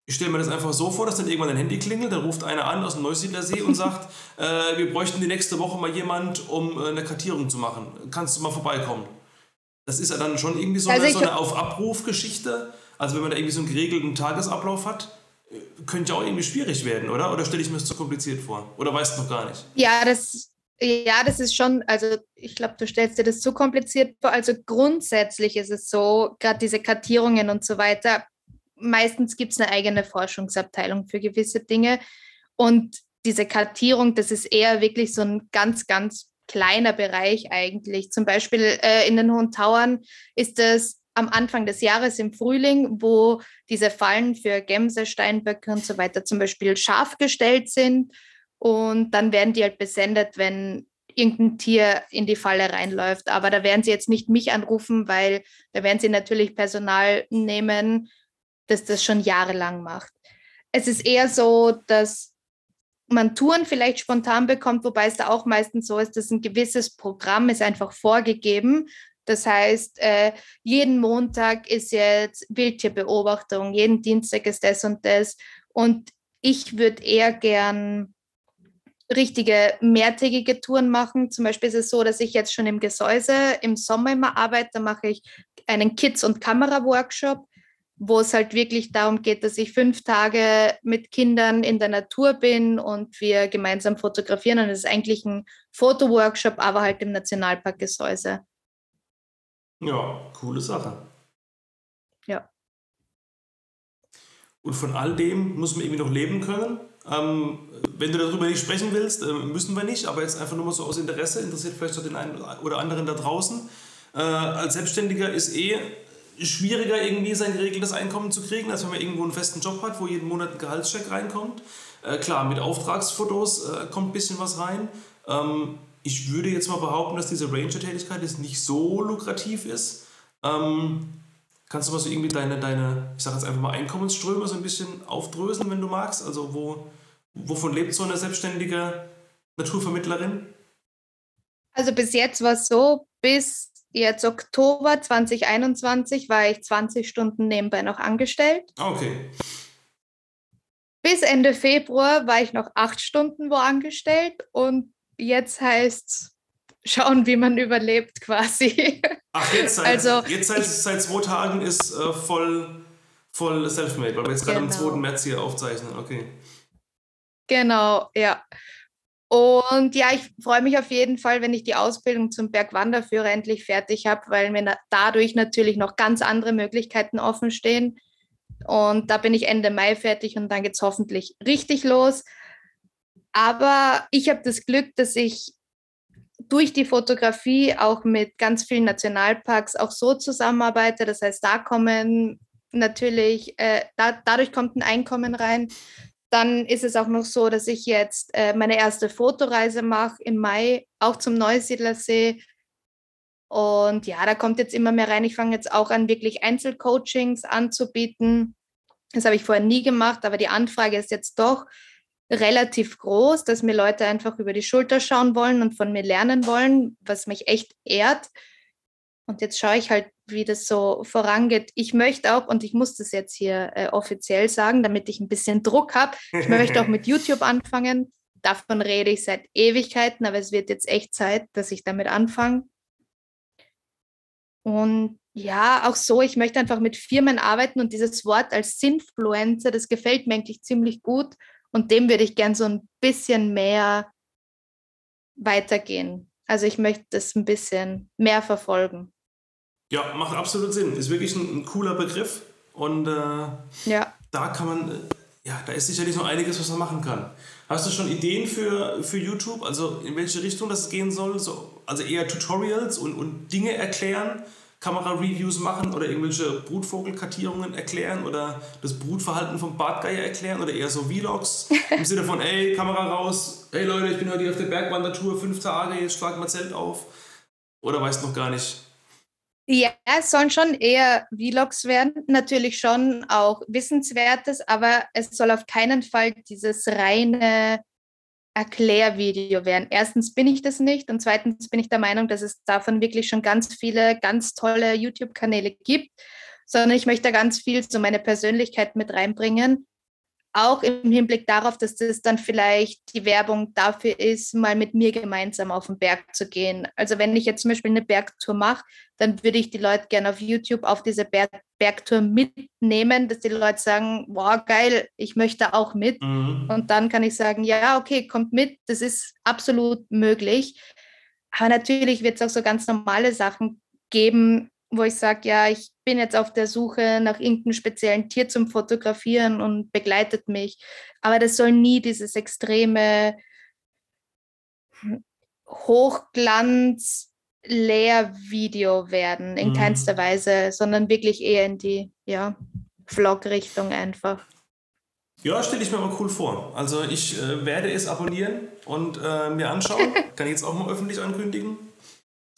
ich stelle mir das einfach so vor, dass dann irgendwann dein Handy klingelt, dann ruft einer an aus dem Neusiedlersee und sagt, äh, wir bräuchten die nächste Woche mal jemand, um äh, eine Kartierung zu machen. Kannst du mal vorbeikommen? Das ist ja dann schon irgendwie so also eine, so eine Auf-Abruf-Geschichte. Also wenn man da irgendwie so einen geregelten Tagesablauf hat, äh, könnte ja auch irgendwie schwierig werden, oder? Oder stelle ich mir das zu kompliziert vor? Oder weißt du noch gar nicht? Ja, das, ja, das ist schon, also ich glaube, du stellst dir das zu kompliziert vor. Also grundsätzlich ist es so, gerade diese Kartierungen und so weiter, meistens gibt es eine eigene Forschungsabteilung für gewisse Dinge. Und diese Kartierung, das ist eher wirklich so ein ganz, ganz kleiner Bereich eigentlich. Zum Beispiel äh, in den Hohen Tauern ist es am Anfang des Jahres im Frühling, wo diese Fallen für Gämse, Steinböcke und so weiter zum Beispiel scharf gestellt sind und dann werden die halt besendet, wenn irgendein Tier in die Falle reinläuft. Aber da werden sie jetzt nicht mich anrufen, weil da werden sie natürlich Personal nehmen, das das schon jahrelang macht. Es ist eher so, dass man Touren vielleicht spontan bekommt, wobei es da auch meistens so ist, dass ein gewisses Programm ist einfach vorgegeben. Das heißt, äh, jeden Montag ist jetzt Wildtierbeobachtung, jeden Dienstag ist das und das. Und ich würde eher gern richtige mehrtägige Touren machen. Zum Beispiel ist es so, dass ich jetzt schon im Gesäuse im Sommer immer arbeite. Da mache ich einen Kids- und Kamera-Workshop, wo es halt wirklich darum geht, dass ich fünf Tage mit Kindern in der Natur bin und wir gemeinsam fotografieren. Und es ist eigentlich ein Fotoworkshop, aber halt im Nationalpark Gesäuse. Ja, coole Sache. Ja. Und von all dem muss man irgendwie noch leben können. Ähm, wenn du darüber nicht sprechen willst, äh, müssen wir nicht, aber jetzt einfach nur mal so aus Interesse, interessiert vielleicht auch den einen oder anderen da draußen. Äh, als Selbstständiger ist eh schwieriger, irgendwie sein geregeltes Einkommen zu kriegen, als wenn man irgendwo einen festen Job hat, wo jeden Monat ein Gehaltscheck reinkommt. Äh, klar, mit Auftragsfotos äh, kommt ein bisschen was rein. Ähm, ich würde jetzt mal behaupten, dass diese Ranger-Tätigkeit jetzt nicht so lukrativ ist. Ähm, Kannst du mal so irgendwie deine, deine ich sage jetzt einfach mal Einkommensströme so ein bisschen aufdröseln, wenn du magst? Also wo, wovon lebt so eine selbstständige Naturvermittlerin? Also bis jetzt war es so, bis jetzt Oktober 2021 war ich 20 Stunden nebenbei noch angestellt. Ah, okay. Bis Ende Februar war ich noch acht Stunden wo angestellt und jetzt heißt es schauen, wie man überlebt quasi. Ach, jetzt seit, also, jetzt seit, seit zwei Tagen ist äh, voll, voll self-made, weil wir jetzt gerade am 2. Genau. März hier aufzeichnen. Okay. Genau, ja. Und ja, ich freue mich auf jeden Fall, wenn ich die Ausbildung zum Bergwanderführer endlich fertig habe, weil mir dadurch natürlich noch ganz andere Möglichkeiten offen stehen. Und da bin ich Ende Mai fertig und dann geht es hoffentlich richtig los. Aber ich habe das Glück, dass ich durch die Fotografie auch mit ganz vielen Nationalparks auch so zusammenarbeite. Das heißt, da kommen natürlich, äh, da, dadurch kommt ein Einkommen rein. Dann ist es auch noch so, dass ich jetzt äh, meine erste Fotoreise mache im Mai, auch zum Neusiedlersee. Und ja, da kommt jetzt immer mehr rein. Ich fange jetzt auch an, wirklich Einzelcoachings anzubieten. Das habe ich vorher nie gemacht, aber die Anfrage ist jetzt doch relativ groß, dass mir Leute einfach über die Schulter schauen wollen und von mir lernen wollen, was mich echt ehrt. Und jetzt schaue ich halt, wie das so vorangeht. Ich möchte auch, und ich muss das jetzt hier äh, offiziell sagen, damit ich ein bisschen Druck habe, ich möchte auch mit YouTube anfangen. Davon rede ich seit Ewigkeiten, aber es wird jetzt echt Zeit, dass ich damit anfange. Und ja, auch so, ich möchte einfach mit Firmen arbeiten und dieses Wort als Sinfluencer, das gefällt mir eigentlich ziemlich gut und dem würde ich gern so ein bisschen mehr weitergehen. Also ich möchte das ein bisschen mehr verfolgen. Ja, macht absolut Sinn. Ist wirklich ein, ein cooler Begriff und äh, ja. da kann man, äh, ja, da ist sicherlich noch einiges, was man machen kann. Hast du schon Ideen für, für YouTube, also in welche Richtung das gehen soll? So, also eher Tutorials und, und Dinge erklären? Kamera-Reviews machen oder irgendwelche Brutvogelkartierungen erklären oder das Brutverhalten vom Bartgeier erklären oder eher so Vlogs im Sinne von, ey, Kamera raus, hey Leute, ich bin heute hier auf der Bergwandertour, fünf Tage, jetzt schlag mal Zelt auf. Oder weißt du noch gar nicht? Ja, es sollen schon eher Vlogs werden, natürlich schon auch Wissenswertes, aber es soll auf keinen Fall dieses reine Erklärvideo werden. Erstens bin ich das nicht und zweitens bin ich der Meinung, dass es davon wirklich schon ganz viele ganz tolle YouTube-Kanäle gibt, sondern ich möchte ganz viel so meine Persönlichkeit mit reinbringen auch im Hinblick darauf, dass das dann vielleicht die Werbung dafür ist, mal mit mir gemeinsam auf den Berg zu gehen. Also wenn ich jetzt zum Beispiel eine Bergtour mache, dann würde ich die Leute gerne auf YouTube auf diese Berg Bergtour mitnehmen, dass die Leute sagen, wow, geil, ich möchte auch mit. Mhm. Und dann kann ich sagen, ja, okay, kommt mit, das ist absolut möglich. Aber natürlich wird es auch so ganz normale Sachen geben, wo ich sage, ja, ich bin jetzt auf der Suche nach irgendeinem speziellen Tier zum Fotografieren und begleitet mich. Aber das soll nie dieses extreme Hochglanz Lehrvideo werden, in mhm. keinster Weise, sondern wirklich eher in die ja, Vlog-Richtung einfach. Ja, stelle ich mir mal cool vor. Also ich äh, werde es abonnieren und äh, mir anschauen. Kann ich jetzt auch mal öffentlich ankündigen.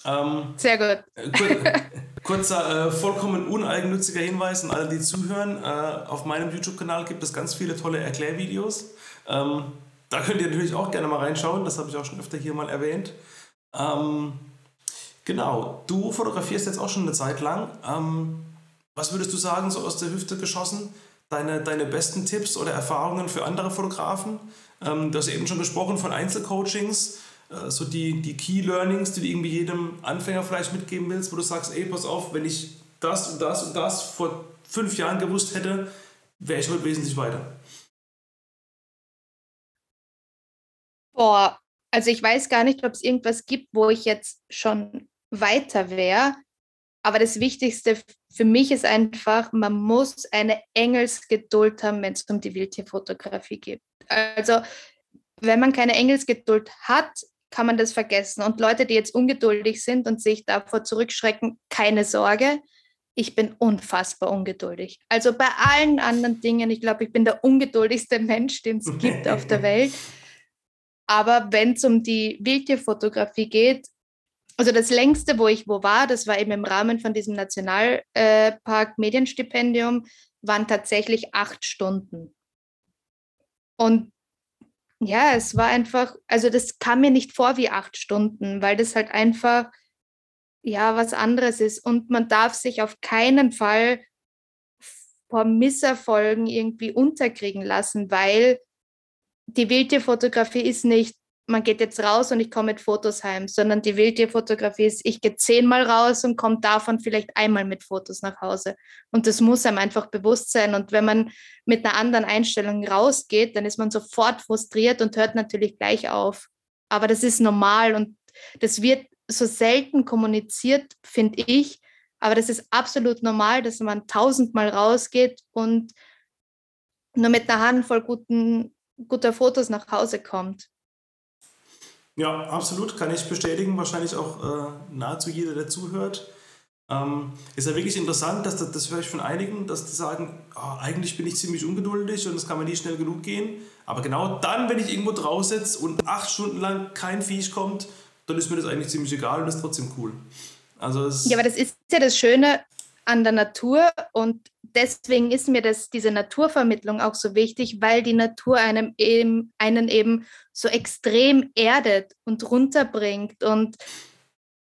Ähm, Sehr gut. Kur kurzer, äh, vollkommen uneigennütziger Hinweis an alle, die zuhören. Äh, auf meinem YouTube-Kanal gibt es ganz viele tolle Erklärvideos. Ähm, da könnt ihr natürlich auch gerne mal reinschauen. Das habe ich auch schon öfter hier mal erwähnt. Ähm, genau, du fotografierst jetzt auch schon eine Zeit lang. Ähm, was würdest du sagen, so aus der Hüfte geschossen? Deine, deine besten Tipps oder Erfahrungen für andere Fotografen? Ähm, du hast eben schon gesprochen von Einzelcoachings. Äh, so die, die Key Learnings, die du irgendwie jedem Anfänger vielleicht mitgeben willst, wo du sagst, ey, pass auf, wenn ich das und das und das vor fünf Jahren gewusst hätte, wäre ich heute wesentlich weiter? Boah, also ich weiß gar nicht, ob es irgendwas gibt, wo ich jetzt schon weiter wäre. Aber das Wichtigste für mich ist einfach, man muss eine Engelsgeduld haben, wenn es um die Wildtierfotografie geht. Also wenn man keine Engelsgeduld hat, kann man das vergessen. Und Leute, die jetzt ungeduldig sind und sich davor zurückschrecken, keine Sorge. Ich bin unfassbar ungeduldig. Also bei allen anderen Dingen, ich glaube, ich bin der ungeduldigste Mensch, den es gibt auf der Welt. Aber wenn es um die Wildtierfotografie geht, also das längste, wo ich wo war, das war eben im Rahmen von diesem Nationalpark Medienstipendium, waren tatsächlich acht Stunden. Und ja, es war einfach, also das kam mir nicht vor wie acht Stunden, weil das halt einfach, ja, was anderes ist. Und man darf sich auf keinen Fall vor Misserfolgen irgendwie unterkriegen lassen, weil die Wildtierfotografie ist nicht, man geht jetzt raus und ich komme mit Fotos heim, sondern die Wildtierfotografie ist, ich gehe zehnmal raus und komme davon vielleicht einmal mit Fotos nach Hause. Und das muss einem einfach bewusst sein. Und wenn man mit einer anderen Einstellung rausgeht, dann ist man sofort frustriert und hört natürlich gleich auf. Aber das ist normal und das wird so selten kommuniziert, finde ich. Aber das ist absolut normal, dass man tausendmal rausgeht und nur mit einer Handvoll guten, guter Fotos nach Hause kommt. Ja, absolut, kann ich bestätigen. Wahrscheinlich auch äh, nahezu jeder, der zuhört. Ähm, ist ja wirklich interessant, dass das, das höre ich von einigen, dass die sagen, oh, eigentlich bin ich ziemlich ungeduldig und es kann mir nie schnell genug gehen. Aber genau dann, wenn ich irgendwo drauf sitze und acht Stunden lang kein Viech kommt, dann ist mir das eigentlich ziemlich egal und ist trotzdem cool. Also ja, aber das ist ja das Schöne an der Natur und deswegen ist mir das, diese Naturvermittlung auch so wichtig, weil die Natur einem eben, einen eben so extrem erdet und runterbringt. Und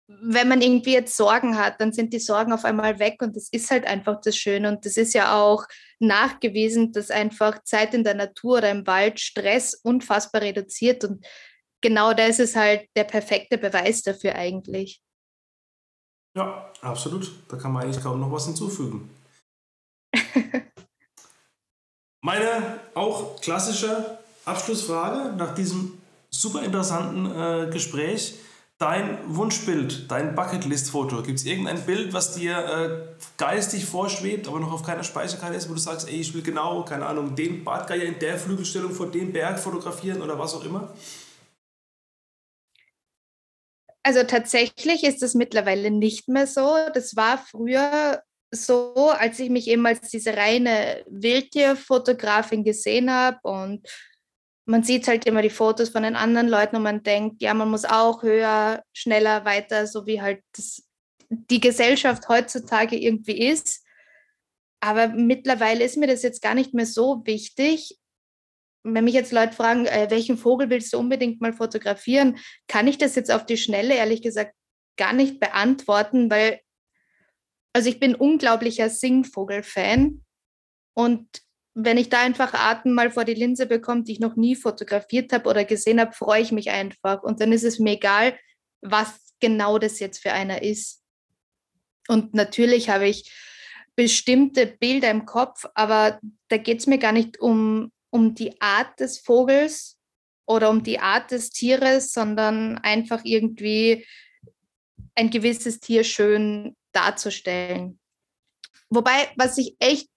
wenn man irgendwie jetzt Sorgen hat, dann sind die Sorgen auf einmal weg und das ist halt einfach das Schöne. Und das ist ja auch nachgewiesen, dass einfach Zeit in der Natur oder im Wald Stress unfassbar reduziert. Und genau das ist halt der perfekte Beweis dafür eigentlich. Ja, absolut. Da kann man eigentlich kaum noch was hinzufügen. Meine auch klassische Abschlussfrage nach diesem super interessanten äh, Gespräch. Dein Wunschbild, dein Bucketlist-Foto. Gibt es irgendein Bild, was dir äh, geistig vorschwebt, aber noch auf keiner Speicherkarte ist, wo du sagst, ey, ich will genau, keine Ahnung, den Badgeier in der Flügelstellung vor dem Berg fotografieren oder was auch immer? Also tatsächlich ist es mittlerweile nicht mehr so. Das war früher so, als ich mich eben als diese reine Wildtierfotografin gesehen habe und man sieht halt immer die Fotos von den anderen Leuten und man denkt, ja, man muss auch höher, schneller, weiter, so wie halt das, die Gesellschaft heutzutage irgendwie ist. Aber mittlerweile ist mir das jetzt gar nicht mehr so wichtig. Wenn mich jetzt Leute fragen, äh, welchen Vogel willst du unbedingt mal fotografieren, kann ich das jetzt auf die Schnelle ehrlich gesagt gar nicht beantworten, weil also ich bin unglaublicher Singvogel-Fan und wenn ich da einfach Arten mal vor die Linse bekomme, die ich noch nie fotografiert habe oder gesehen habe, freue ich mich einfach. Und dann ist es mir egal, was genau das jetzt für einer ist. Und natürlich habe ich bestimmte Bilder im Kopf, aber da geht es mir gar nicht um, um die Art des Vogels oder um die Art des Tieres, sondern einfach irgendwie ein gewisses Tier schön darzustellen. Wobei, was ich echt,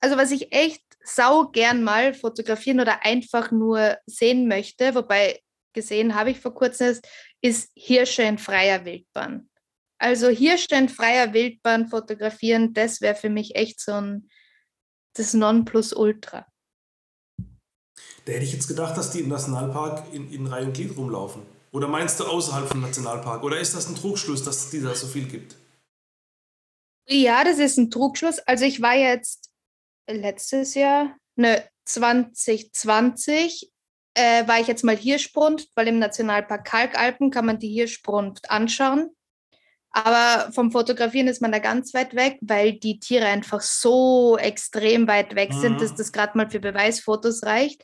also was ich echt sau gern mal fotografieren oder einfach nur sehen möchte, wobei gesehen habe ich vor kurzem, ist Hirsche in freier Wildbahn. Also Hirsche in freier Wildbahn fotografieren, das wäre für mich echt so ein das Nonplusultra. Da hätte ich jetzt gedacht, dass die im Nationalpark in, in Reihe und Glied rumlaufen. Oder meinst du außerhalb vom Nationalpark? Oder ist das ein Trugschluss, dass es da so viel gibt? Ja, das ist ein Trugschluss. Also ich war jetzt letztes Jahr, ne, 2020, äh, war ich jetzt mal Hirschbrunft, weil im Nationalpark Kalkalpen kann man die Hirschbrunft anschauen. Aber vom Fotografieren ist man da ganz weit weg, weil die Tiere einfach so extrem weit weg sind, mhm. dass das gerade mal für Beweisfotos reicht.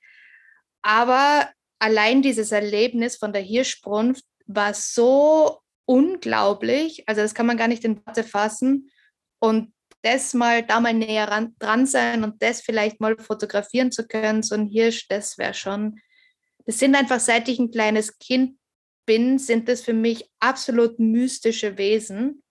Aber allein dieses Erlebnis von der Hirschbrunft war so unglaublich, also das kann man gar nicht in Worte fassen. Und das mal da mal näher ran, dran sein und das vielleicht mal fotografieren zu können, so ein Hirsch, das wäre schon, das sind einfach, seit ich ein kleines Kind bin, sind das für mich absolut mystische Wesen,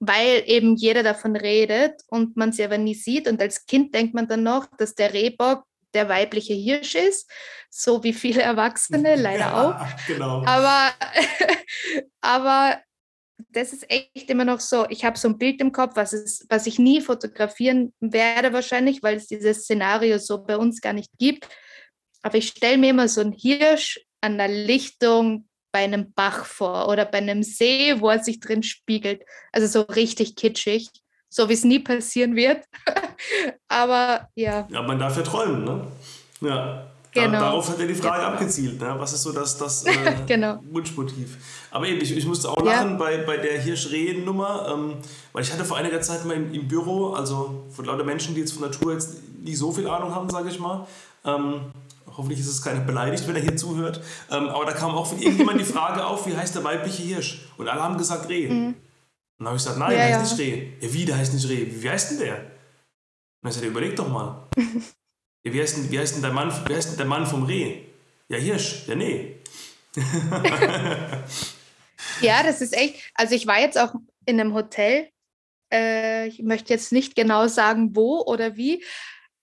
weil eben jeder davon redet und man sie aber nie sieht. Und als Kind denkt man dann noch, dass der Rehbock der weibliche Hirsch ist, so wie viele Erwachsene leider ja, auch. Genau. Aber, aber das ist echt immer noch so, ich habe so ein Bild im Kopf, was, ist, was ich nie fotografieren werde wahrscheinlich, weil es dieses Szenario so bei uns gar nicht gibt. Aber ich stelle mir immer so einen Hirsch an der Lichtung bei einem Bach vor oder bei einem See, wo er sich drin spiegelt. Also so richtig kitschig, so wie es nie passieren wird. Aber ja. Ja, man darf ja träumen, ne? Ja. Genau. darauf hat er die Frage genau. abgezielt. Ne? Was ist so das, das äh, genau. Wunschmotiv? Aber eben, ich, ich musste auch lachen ja. bei, bei der Hirschrehen-Nummer, ähm, weil ich hatte vor einiger Zeit mal im, im, Büro, also von lauter Menschen, die jetzt von Natur jetzt nicht so viel Ahnung haben, sage ich mal. Ähm, hoffentlich ist es keiner beleidigt, wenn er hier zuhört. Ähm, aber da kam auch von irgendjemand die Frage auf, wie heißt der weibliche Hirsch? Und alle haben gesagt Reh. Mhm. Und dann habe ich gesagt, nein, ja, der heißt ja. nicht Reh. Ja, wie, der heißt nicht Reh. Wie heißt denn der? Und dann sagt er, überleg doch mal. Ja, wie heißt denn, wie heißt denn, der, Mann, wie heißt denn der Mann vom Reh? Ja, Hirsch. Ja, nee. ja, das ist echt. Also, ich war jetzt auch in einem Hotel. Äh, ich möchte jetzt nicht genau sagen, wo oder wie,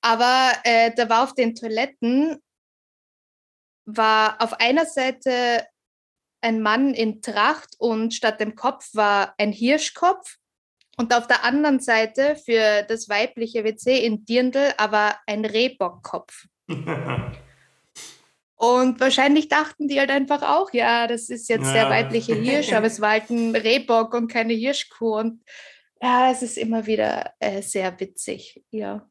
aber äh, da war auf den Toiletten, war auf einer Seite ein Mann in Tracht und statt dem Kopf war ein Hirschkopf und auf der anderen Seite für das weibliche WC in Dirndl aber ein Rehbockkopf. Und wahrscheinlich dachten die halt einfach auch, ja, das ist jetzt ja. der weibliche Hirsch, aber es war halt ein Rehbock und keine Hirschkuh. Und ja, es ist immer wieder äh, sehr witzig, ja.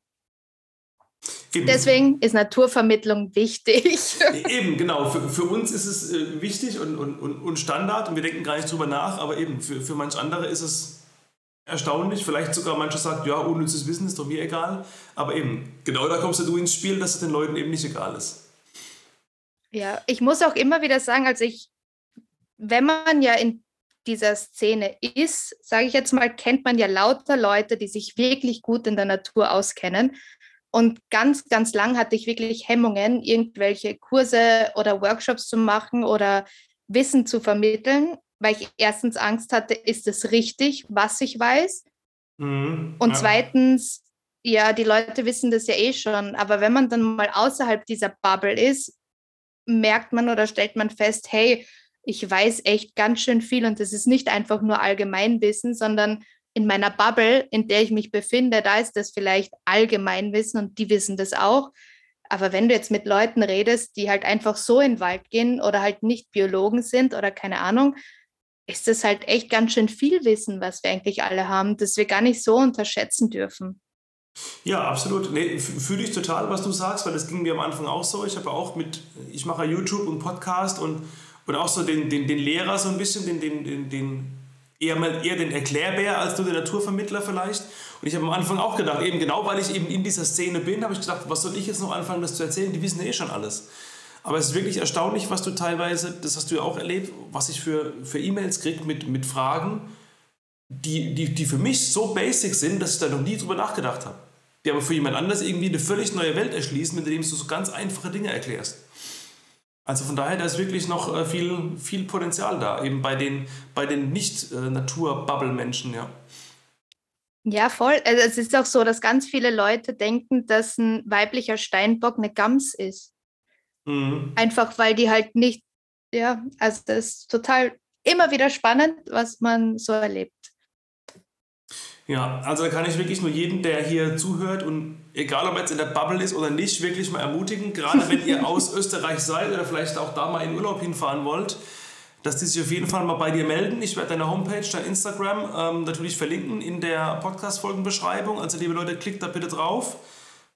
Eben. Deswegen ist Naturvermittlung wichtig. Eben, genau. Für, für uns ist es äh, wichtig und, und, und Standard und wir denken gar nicht drüber nach, aber eben für, für manch andere ist es erstaunlich. Vielleicht sogar mancher sagt, ja, unnützes Wissen ist doch mir egal. Aber eben, genau da kommst du ins Spiel, dass es den Leuten eben nicht egal ist. Ja, ich muss auch immer wieder sagen, also ich, wenn man ja in dieser Szene ist, sage ich jetzt mal, kennt man ja lauter Leute, die sich wirklich gut in der Natur auskennen. Und ganz, ganz lang hatte ich wirklich Hemmungen, irgendwelche Kurse oder Workshops zu machen oder Wissen zu vermitteln, weil ich erstens Angst hatte, ist es richtig, was ich weiß? Mhm, und ja. zweitens, ja, die Leute wissen das ja eh schon, aber wenn man dann mal außerhalb dieser Bubble ist, merkt man oder stellt man fest, hey, ich weiß echt ganz schön viel und das ist nicht einfach nur Allgemeinwissen, sondern in meiner Bubble, in der ich mich befinde, da ist das vielleicht Allgemeinwissen und die wissen das auch. Aber wenn du jetzt mit Leuten redest, die halt einfach so in den Wald gehen oder halt nicht Biologen sind oder keine Ahnung, ist das halt echt ganz schön viel Wissen, was wir eigentlich alle haben, das wir gar nicht so unterschätzen dürfen. Ja, absolut. Nee, fühle ich total, was du sagst, weil das ging mir am Anfang auch so. Ich habe auch mit, ich mache YouTube und Podcast und, und auch so den, den, den Lehrer so ein bisschen, den, den, den, den eher mal eher den Erklärbär als nur den Naturvermittler vielleicht. Und ich habe am Anfang auch gedacht, eben genau weil ich eben in dieser Szene bin, habe ich gedacht, was soll ich jetzt noch anfangen, das zu erzählen? Die wissen eh schon alles. Aber es ist wirklich erstaunlich, was du teilweise, das hast du ja auch erlebt, was ich für, für E-Mails kriege mit, mit Fragen, die, die, die für mich so basic sind, dass ich da noch nie drüber nachgedacht habe die aber für jemand anders irgendwie eine völlig neue Welt erschließen, mit denen du so ganz einfache Dinge erklärst. Also von daher, da ist wirklich noch äh, viel, viel Potenzial da, eben bei den, bei den Nicht-Natur-Bubble-Menschen, ja. Ja, voll. Also es ist auch so, dass ganz viele Leute denken, dass ein weiblicher Steinbock eine Gams ist. Mhm. Einfach weil die halt nicht, ja, also das ist total immer wieder spannend, was man so erlebt. Ja, also da kann ich wirklich nur jeden, der hier zuhört und egal ob er jetzt in der Bubble ist oder nicht, wirklich mal ermutigen, gerade wenn ihr aus Österreich seid oder vielleicht auch da mal in Urlaub hinfahren wollt, dass die sich auf jeden Fall mal bei dir melden. Ich werde deine Homepage, dein Instagram ähm, natürlich verlinken in der Podcast-Folgenbeschreibung. Also liebe Leute, klickt da bitte drauf.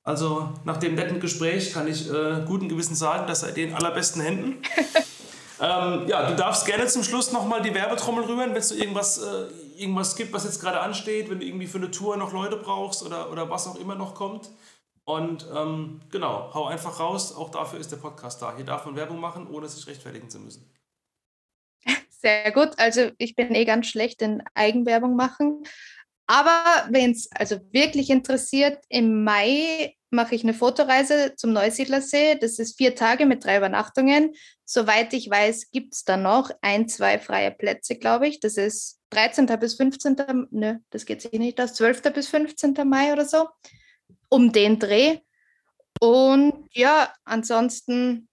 Also nach dem netten Gespräch kann ich äh, guten Gewissen sagen, dass seid ihr in allerbesten Händen. ähm, ja, du darfst gerne zum Schluss nochmal die Werbetrommel rühren, wenn du irgendwas... Äh, irgendwas gibt, was jetzt gerade ansteht, wenn du irgendwie für eine Tour noch Leute brauchst oder, oder was auch immer noch kommt. Und ähm, genau, hau einfach raus. Auch dafür ist der Podcast da. Hier darf man Werbung machen, ohne sich rechtfertigen zu müssen. Sehr gut. Also ich bin eh ganz schlecht in Eigenwerbung machen. Aber wenn es also wirklich interessiert, im Mai mache ich eine Fotoreise zum Neusiedlersee. Das ist vier Tage mit drei Übernachtungen. Soweit ich weiß, gibt es da noch ein, zwei freie Plätze, glaube ich. Das ist 13. bis 15. Ne, das geht sich nicht aus. 12. bis 15. Mai oder so. Um den Dreh. Und ja, ansonsten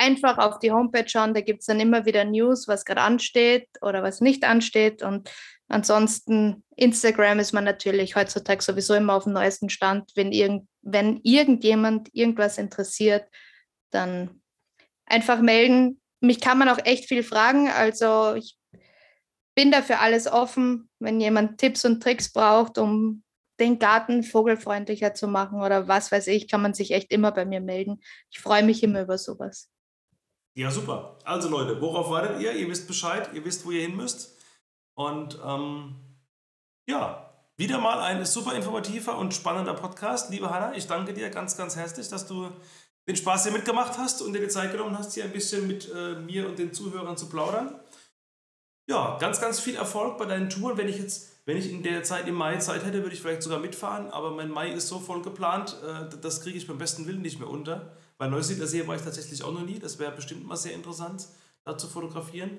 einfach auf die Homepage schauen. Da gibt es dann immer wieder News, was gerade ansteht oder was nicht ansteht. Und ansonsten Instagram ist man natürlich heutzutage sowieso immer auf dem neuesten Stand. Wenn, irgend, wenn irgendjemand irgendwas interessiert, dann einfach melden. Mich kann man auch echt viel fragen. Also ich bin dafür alles offen, wenn jemand Tipps und Tricks braucht, um den Garten vogelfreundlicher zu machen oder was weiß ich, kann man sich echt immer bei mir melden. Ich freue mich immer über sowas. Ja, super. Also Leute, worauf wartet ihr? Ihr wisst Bescheid, ihr wisst, wo ihr hin müsst. Und ähm, ja, wieder mal ein super informativer und spannender Podcast. Liebe Hanna, ich danke dir ganz, ganz herzlich, dass du den Spaß hier mitgemacht hast und dir die Zeit genommen hast, hier ein bisschen mit äh, mir und den Zuhörern zu plaudern. Ja, ganz, ganz viel Erfolg bei deinen Touren. Wenn ich jetzt, wenn ich in der Zeit im Mai Zeit hätte, würde ich vielleicht sogar mitfahren, aber mein Mai ist so voll geplant, äh, das kriege ich beim besten Willen nicht mehr unter. Bei Neusiedler See war ich tatsächlich auch noch nie. Das wäre bestimmt mal sehr interessant, da zu fotografieren.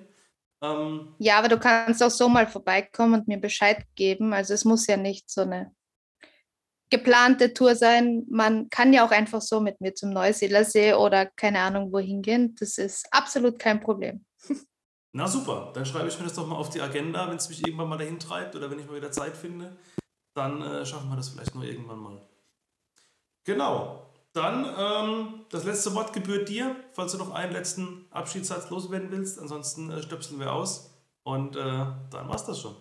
Ähm, ja, aber du kannst auch so mal vorbeikommen und mir Bescheid geben. Also es muss ja nicht so eine geplante Tour sein. Man kann ja auch einfach so mit mir zum Neusiedler See oder keine Ahnung wohin gehen. Das ist absolut kein Problem. Na super, dann schreibe ich mir das doch mal auf die Agenda, wenn es mich irgendwann mal dahin treibt oder wenn ich mal wieder Zeit finde, dann äh, schaffen wir das vielleicht noch irgendwann mal. Genau. Dann ähm, das letzte Wort gebührt dir, falls du noch einen letzten Abschiedssatz loswerden willst. Ansonsten äh, stöpseln wir aus und äh, dann war's das schon.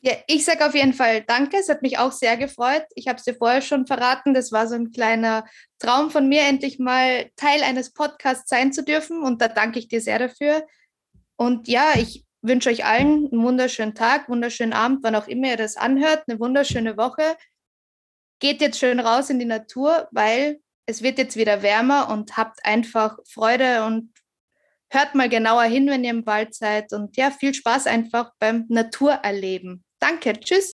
Ja, ich sage auf jeden Fall Danke. Es hat mich auch sehr gefreut. Ich habe es dir vorher schon verraten. Das war so ein kleiner Traum von mir, endlich mal Teil eines Podcasts sein zu dürfen. Und da danke ich dir sehr dafür. Und ja, ich wünsche euch allen einen wunderschönen Tag, wunderschönen Abend, wann auch immer ihr das anhört, eine wunderschöne Woche. Geht jetzt schön raus in die Natur, weil es wird jetzt wieder wärmer und habt einfach Freude und hört mal genauer hin, wenn ihr im Wald seid. Und ja, viel Spaß einfach beim Naturerleben. Danke, tschüss.